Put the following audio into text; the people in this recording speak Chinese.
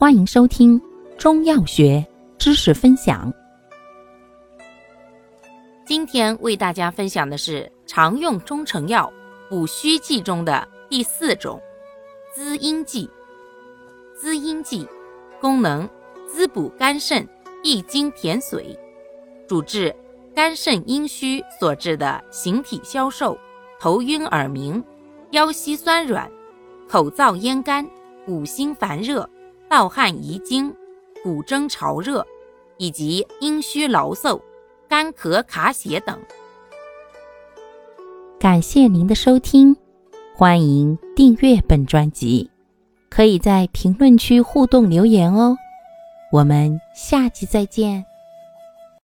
欢迎收听中药学知识分享。今天为大家分享的是常用中成药补虚剂中的第四种滋阴剂。滋阴剂功能滋补肝肾、益精填髓，主治肝肾阴虚所致的形体消瘦、头晕耳鸣、腰膝酸软、口燥咽干、五心烦热。盗汗遗精、骨蒸潮热，以及阴虚劳嗽、干咳卡血等。感谢您的收听，欢迎订阅本专辑，可以在评论区互动留言哦。我们下期再见。